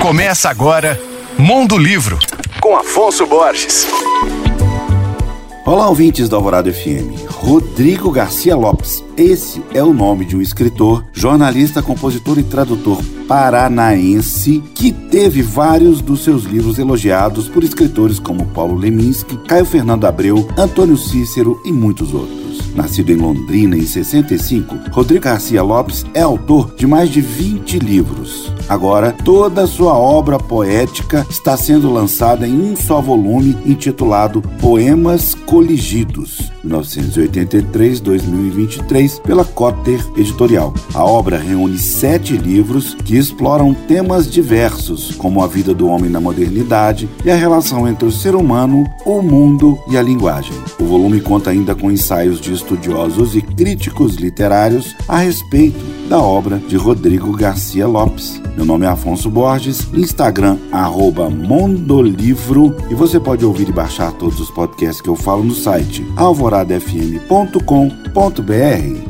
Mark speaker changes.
Speaker 1: Começa agora Mundo Livro, com Afonso Borges.
Speaker 2: Olá, ouvintes da Alvorada FM. Rodrigo Garcia Lopes. Esse é o nome de um escritor, jornalista, compositor e tradutor paranaense que teve vários dos seus livros elogiados por escritores como Paulo Leminski, Caio Fernando Abreu, Antônio Cícero e muitos outros. Nascido em Londrina em 65, Rodrigo Garcia Lopes é autor de mais de 20 livros. Agora, toda sua obra poética está sendo lançada em um só volume intitulado Poemas Coligidos, 1983-2023, pela Cotter Editorial. A obra reúne sete livros que exploram temas diversos, como a vida do homem na modernidade e a relação entre o ser humano, o mundo e a linguagem. O volume conta ainda com ensaios de estudiosos e críticos literários a respeito da obra de Rodrigo Garcia Lopes. Meu nome é Afonso Borges, Instagram arroba Mondolivro e você pode ouvir e baixar todos os podcasts que eu falo no site alvoradafm.com.br.